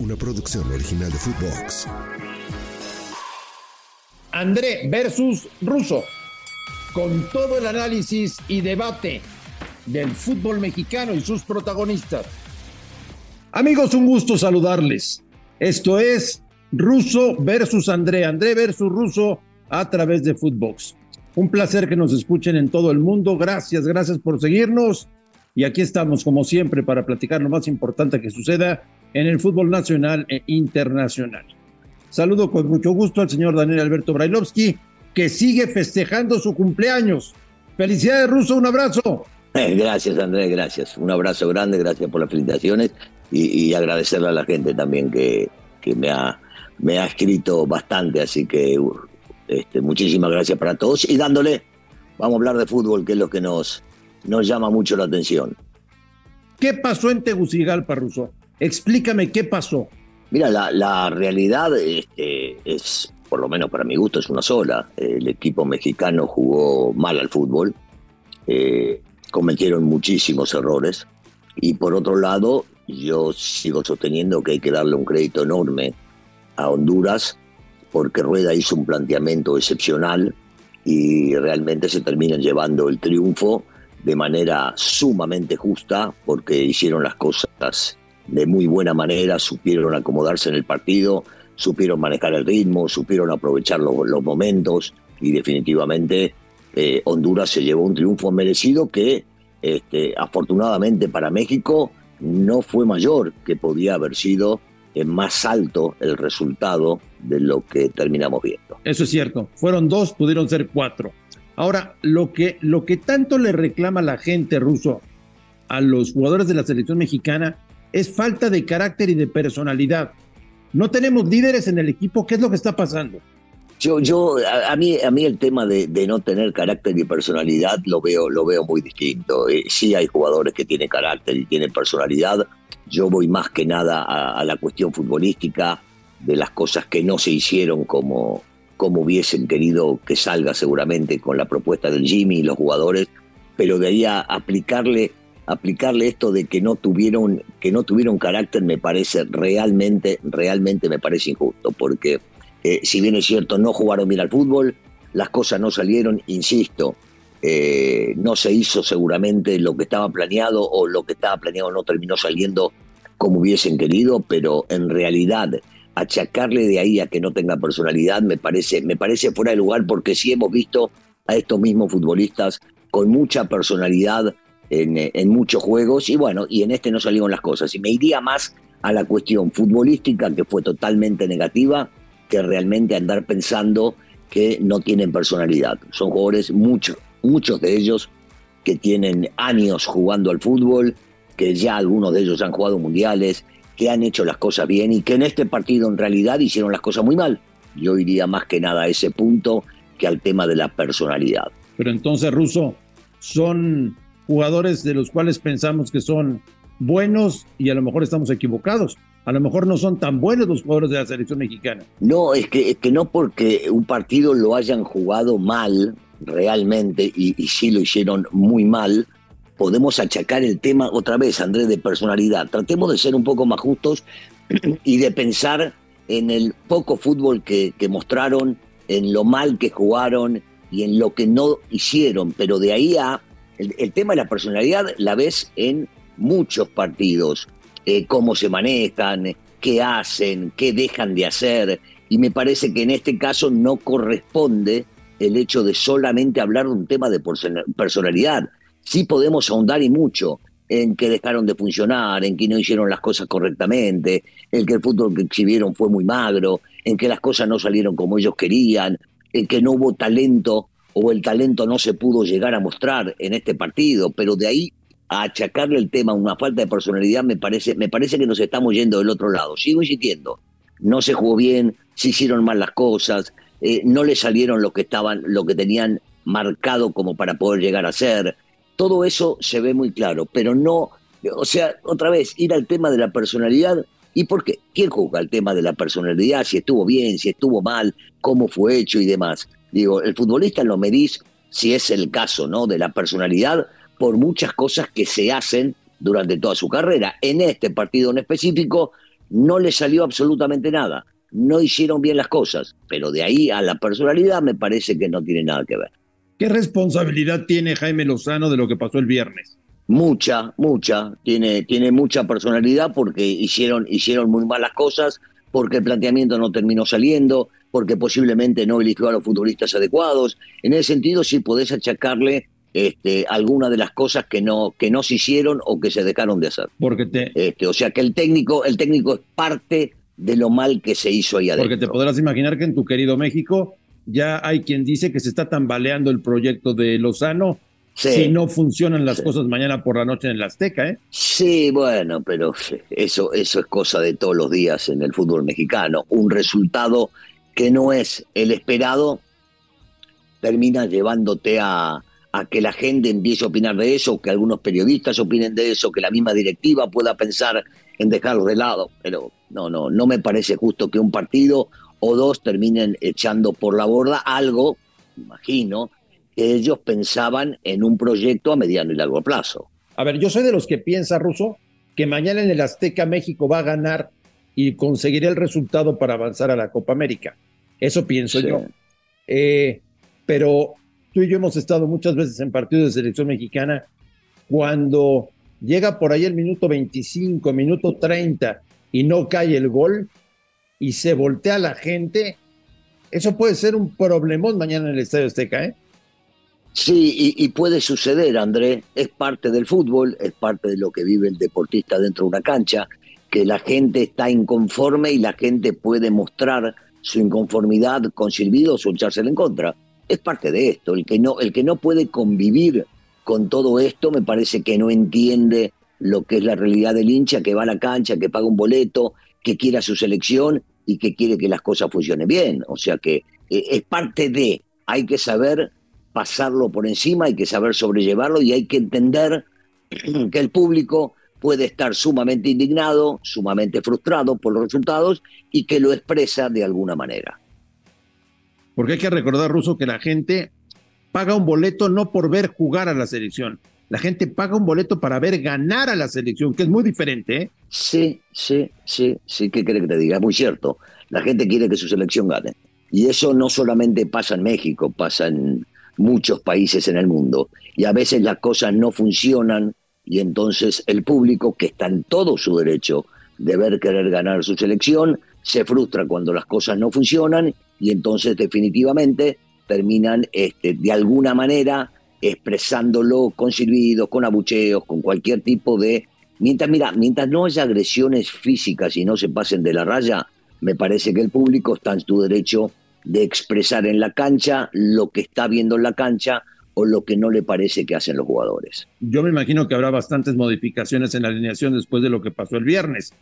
una producción original de Footbox. André versus Russo, con todo el análisis y debate del fútbol mexicano y sus protagonistas. Amigos, un gusto saludarles. Esto es Russo versus André, André versus Russo a través de Footbox. Un placer que nos escuchen en todo el mundo. Gracias, gracias por seguirnos. Y aquí estamos, como siempre, para platicar lo más importante que suceda en el fútbol nacional e internacional. Saludo con mucho gusto al señor Daniel Alberto Brailovsky, que sigue festejando su cumpleaños. Felicidades, Ruso, un abrazo. Eh, gracias, Andrés, gracias. Un abrazo grande, gracias por las felicitaciones y, agradecerle a la gente también que, que me, ha, me ha escrito bastante, así que este, muchísimas gracias para todos y dándole, vamos a hablar de fútbol, que es lo que nos, nos llama mucho la atención. ¿Qué pasó en Tegucigalpa, Ruso? Explícame qué pasó. Mira, la, realidad este, es, por lo menos para mi gusto, es una sola. El equipo mexicano jugó mal al fútbol, eh, cometieron muchísimos errores y por otro lado, yo sigo sosteniendo que hay que darle un crédito enorme a Honduras porque Rueda hizo un planteamiento excepcional y realmente se terminan llevando el triunfo de manera sumamente justa porque hicieron las cosas de muy buena manera, supieron acomodarse en el partido, supieron manejar el ritmo, supieron aprovechar los, momentos y definitivamente eh, Honduras se llevó un triunfo merecido que este, afortunadamente para México no fue mayor, que podía haber sido más alto el resultado de lo que terminamos viendo. Eso es cierto, fueron dos, pudieron ser cuatro. Ahora, lo que, lo que tanto le reclama la gente ruso a los jugadores de la selección mexicana es falta de carácter y de personalidad. No tenemos líderes en el equipo. ¿Qué es lo que está pasando? Yo, yo, a, mí, a mí el tema de, no tener carácter y personalidad lo veo, lo veo muy distinto. Eh, sí hay jugadores que tienen carácter y tienen personalidad. Yo voy más que nada a, la cuestión futbolística de las cosas que no se hicieron como, como hubiesen querido que salga seguramente con la propuesta del Jimmy y los jugadores, pero de ahí a aplicarle aplicarle esto de que no tuvieron, que no tuvieron carácter me parece realmente, realmente me parece injusto, porque eh, si bien es cierto, no jugaron bien al fútbol, las cosas no salieron, insisto, eh, no se hizo seguramente lo que estaba planeado o lo que estaba planeado no terminó saliendo como hubiesen querido, pero en realidad achacarle de ahí a que no tenga personalidad me parece, me parece fuera de lugar porque sí hemos visto a estos mismos futbolistas con mucha personalidad en, muchos juegos y bueno, y en este no salieron las cosas. Y me iría más a la cuestión futbolística, que fue totalmente negativa, que realmente andar pensando que no tienen personalidad. Son jugadores, muchos, muchos de ellos que tienen años jugando al fútbol, que ya algunos de ellos han jugado mundiales, que han hecho las cosas bien y que en este partido en realidad hicieron las cosas muy mal. Yo iría más que nada a ese punto que al tema de la personalidad. Pero entonces, Russo, son jugadores de los cuales pensamos que son buenos y a lo mejor estamos equivocados. A lo mejor no son tan buenos los jugadores de la selección mexicana. No, es que, es que no porque un partido lo hayan jugado mal realmente y, sí lo hicieron muy mal, podemos achacar el tema otra vez, Andrés, de personalidad. Tratemos de ser un poco más justos y de pensar en el poco fútbol que mostraron, en lo mal que jugaron y en lo que no hicieron, pero de ahí a el, tema de la personalidad la ves en muchos partidos, eh, cómo se manejan, qué hacen, qué dejan de hacer, y me parece que en este caso no corresponde el hecho de solamente hablar de un tema de personalidad. Sí podemos ahondar y mucho en que dejaron de funcionar, en que no hicieron las cosas correctamente, en que el fútbol que exhibieron fue muy magro, en que las cosas no salieron como ellos querían, en que no hubo talento o el talento no se pudo llegar a mostrar en este partido, pero de ahí a achacarle el tema a una falta de personalidad me parece, me parece que nos estamos yendo del otro lado. Sigo insistiendo, no se jugó bien, se hicieron mal las cosas, eh, no le salieron lo que estaban, lo que tenían marcado como para poder llegar a ser. Todo eso se ve muy claro, pero no, o sea, otra vez, ir al tema de la personalidad. ¿Y por qué? ¿Quién juzga el tema de la personalidad? Si estuvo bien, si estuvo mal, cómo fue hecho y demás. Digo, el futbolista lo medís, si es el caso, ¿no? De la personalidad, por muchas cosas que se hacen durante toda su carrera. En este partido en específico, no le salió absolutamente nada, no hicieron bien las cosas, pero de ahí a la personalidad me parece que no tiene nada que ver. ¿Qué responsabilidad tiene Jaime Lozano de lo que pasó el viernes? Mucha, mucha, tiene, tiene mucha personalidad porque hicieron, hicieron muy malas cosas, porque el planteamiento no terminó saliendo, porque posiblemente no eligió a los futbolistas adecuados. En ese sentido, sí podés achacarle este, algunas de las cosas que no, que no se hicieron o que se dejaron de hacer. Porque te... Este, o sea que el técnico, el técnico es parte de lo mal que se hizo ahí adentro. Porque te podrás imaginar que en tu querido México ya hay quien dice que se está tambaleando el proyecto de Lozano si no funcionan las cosas mañana por la noche en el Azteca, ¿eh? Sí, bueno, pero eso, eso es cosa de todos los días en el fútbol mexicano. Un resultado que no es el esperado termina llevándote a, que la gente empiece a opinar de eso, que algunos periodistas opinen de eso, que la misma directiva pueda pensar en dejarlo de lado. Pero no, no, no me parece justo que un partido o dos terminen echando por la borda algo, imagino, que ellos pensaban en un proyecto a mediano y largo plazo. A ver, yo soy de los que piensa, Ruso, que mañana en el Azteca México va a ganar y conseguirá el resultado para avanzar a la Copa América. Eso pienso yo. Eh, pero tú y yo hemos estado muchas veces en partidos de selección mexicana cuando llega por ahí el minuto 25, minuto 30 y no cae el gol y se voltea la gente, eso puede ser un problemón mañana en el Estadio Azteca, ¿eh? Sí, y, puede suceder, André, es parte del fútbol, es parte de lo que vive el deportista dentro de una cancha, que la gente está inconforme y la gente puede mostrar su inconformidad con silbidos o echársela en contra es parte de esto. El que no, el que no puede convivir con todo esto me parece que no entiende lo que es la realidad del hincha que va a la cancha, que paga un boleto, que quiere a su selección y que quiere que las cosas funcionen bien. O sea que eh, es parte de, hay que saber pasarlo por encima, hay que saber sobrellevarlo y hay que entender que el público puede estar sumamente indignado, sumamente frustrado por los resultados y que lo expresa de alguna manera. Porque hay que recordar, Ruso, que la gente paga un boleto no por ver jugar a la selección. La gente paga un boleto para ver ganar a la selección, que es muy diferente. ¿eh? Sí, sí, sí, sí, ¿qué quiere que te diga? Es muy cierto. La gente quiere que su selección gane. Y eso no solamente pasa en México, pasa en muchos países en el mundo. Y a veces las cosas no funcionan y entonces el público, que está en todo su derecho de ver querer ganar su selección, se frustra cuando las cosas no funcionan y entonces definitivamente terminan este, de alguna manera expresándolo con silbidos, con abucheos, con cualquier tipo de... Mientras, mira, mientras no haya agresiones físicas y no se pasen de la raya, me parece que el público está en su derecho de expresar en la cancha lo que está viendo en la cancha o lo que no le parece que hacen los jugadores. Yo me imagino que habrá bastantes modificaciones en la alineación después de lo que pasó el viernes.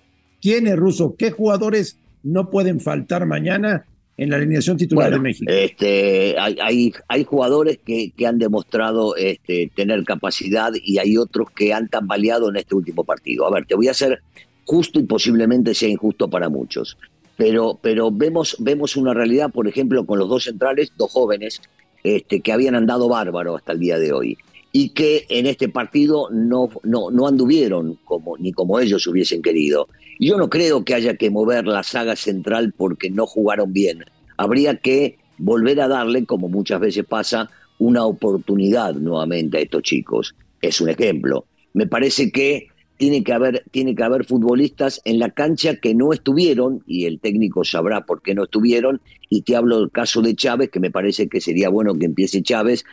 ¿Quién es ruso? ¿Qué jugadores no pueden faltar mañana en la alineación titular de México? Este, hay, hay, jugadores que, que, han demostrado este, tener capacidad y hay otros que han tambaleado en este último partido. A ver, te voy a hacer justo y posiblemente sea injusto para muchos. Pero, pero vemos, vemos una realidad, por ejemplo, con los dos centrales, dos jóvenes, este, que habían andado bárbaro hasta el día de hoy y que en este partido no, no, no anduvieron como, ni como ellos hubiesen querido. Yo no creo que haya que mover la saga central porque no jugaron bien. Habría que volver a darle, como muchas veces pasa, una oportunidad nuevamente a estos chicos. Es un ejemplo. Me parece que tiene que haber, tiene que haber futbolistas en la cancha que no estuvieron, y el técnico sabrá por qué no estuvieron, y te hablo del caso de Chávez, que me parece que sería bueno que empiece Chávez.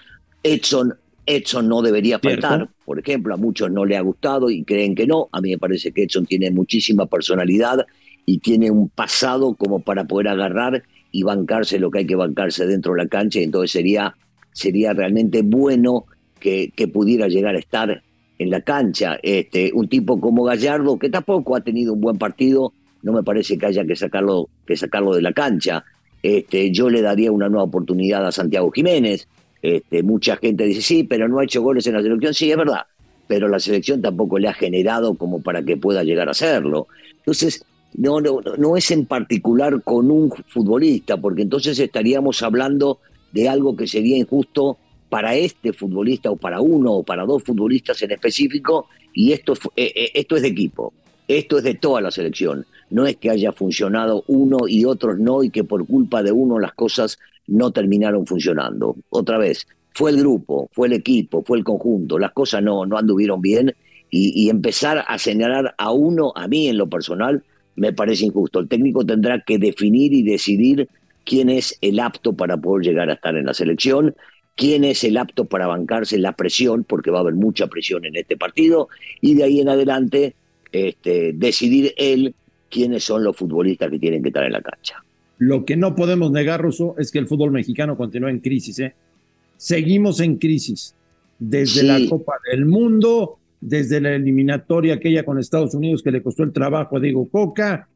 Edson Edson no debería faltar, por ejemplo, a muchos no le ha gustado y creen que no. A mí me parece que Edson tiene muchísima personalidad y tiene un pasado como para poder agarrar y bancarse lo que hay que bancarse dentro de la cancha. Y entonces sería, sería realmente bueno que, que pudiera llegar a estar en la cancha. Este, un tipo como Gallardo, que tampoco ha tenido un buen partido, no me parece que haya que sacarlo, que sacarlo de la cancha. Este, yo le daría una nueva oportunidad a Santiago Jiménez. Este, mucha gente dice, sí, pero no ha hecho goles en la selección. Sí, es verdad, pero la selección tampoco le ha generado como para que pueda llegar a hacerlo. Entonces, no, no, no es en particular con un futbolista, porque entonces estaríamos hablando de algo que sería injusto para este futbolista o para uno o para dos futbolistas en específico, y esto, eh, eh, esto es de equipo. Esto es de toda la selección. No es que haya funcionado uno y otros no y que por culpa de uno las cosas no terminaron funcionando. Otra vez, fue el grupo, fue el equipo, fue el conjunto. Las cosas no, no anduvieron bien y, y empezar a señalar a uno, a mí en lo personal, me parece injusto. El técnico tendrá que definir y decidir quién es el apto para poder llegar a estar en la selección, quién es el apto para bancarse la presión, porque va a haber mucha presión en este partido, y de ahí en adelante este, decidir él quiénes son los futbolistas que tienen que estar en la cancha. Lo que no podemos negar, Russo, es que el fútbol mexicano continúa en crisis. ¿eh? Seguimos en crisis. Desde Sí. la Copa del Mundo, desde la eliminatoria aquella con Estados Unidos que le costó el trabajo a Diego Coca,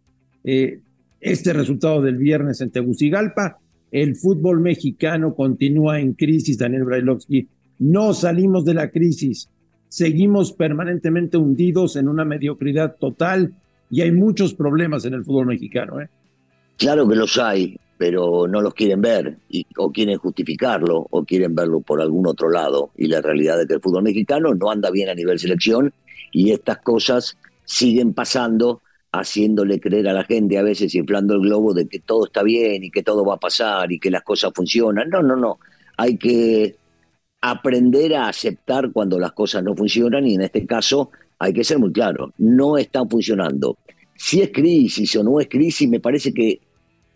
eh, este resultado del viernes en Tegucigalpa, el fútbol mexicano continúa en crisis, Daniel Brailovsky. No salimos de la crisis, seguimos permanentemente hundidos en una mediocridad total y hay muchos problemas en el fútbol mexicano. ¿eh? Claro que los hay, pero no los quieren ver, o quieren justificarlo, o quieren verlo por algún otro lado. Y la realidad es que el fútbol mexicano no anda bien a nivel selección, y estas cosas siguen pasando, haciéndole creer a la gente, a veces inflando el globo de que todo está bien y que todo va a pasar y que las cosas funcionan. No, no, no. Hay que aprender a aceptar cuando las cosas no funcionan, y en este caso hay que ser muy claro, no están funcionando. Si es crisis o no es crisis, me parece que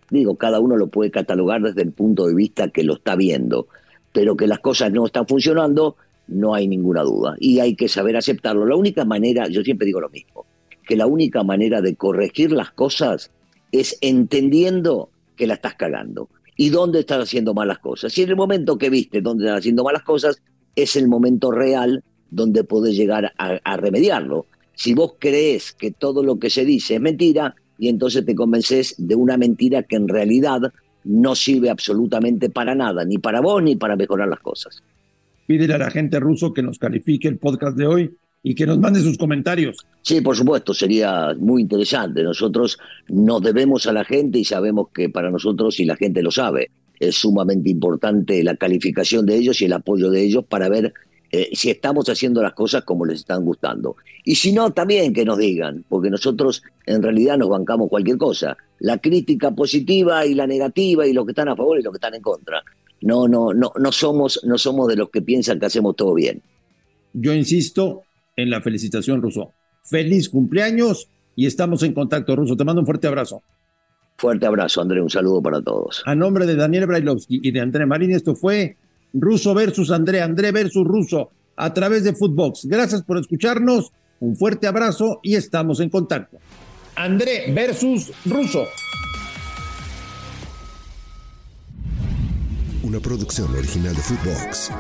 digo, cada uno lo puede catalogar desde el punto de vista que lo está viendo, pero que las cosas no están funcionando, no hay ninguna duda. Y hay que saber aceptarlo. La única manera, yo siempre digo lo mismo, que la única manera de corregir las cosas es entendiendo que la estás cagando y dónde estás haciendo malas cosas. Si en el momento que viste dónde estás haciendo malas cosas, es el momento real donde podés llegar a, a remediarlo. Si vos crees que todo lo que se dice es mentira, y entonces te convences de una mentira que en realidad no sirve absolutamente para nada, ni para vos ni para mejorar las cosas. Pídele a la gente ruso que nos califique el podcast de hoy y que nos mande sus comentarios. Sí, por supuesto, sería muy interesante. Nosotros nos debemos a la gente y sabemos que para nosotros, y la gente lo sabe, es sumamente importante la calificación de ellos y el apoyo de ellos para ver eh, si estamos haciendo las cosas como les están gustando. Y si no, también que nos digan, porque nosotros en realidad nos bancamos cualquier cosa. La crítica positiva y la negativa y los que están a favor y los que están en contra. No, no, no, no somos, no somos de los que piensan que hacemos todo bien. Yo insisto en la felicitación, Ruso. Feliz cumpleaños y estamos en contacto, Ruso. Te mando un fuerte abrazo. Fuerte abrazo, André. Un saludo para todos. A nombre de Daniel Brailovsky y de André Marín, esto fue Ruso versus André, André versus Ruso, a través de Footbox. Gracias por escucharnos, un fuerte abrazo y estamos en contacto. André versus Ruso. Una producción original de Footbox.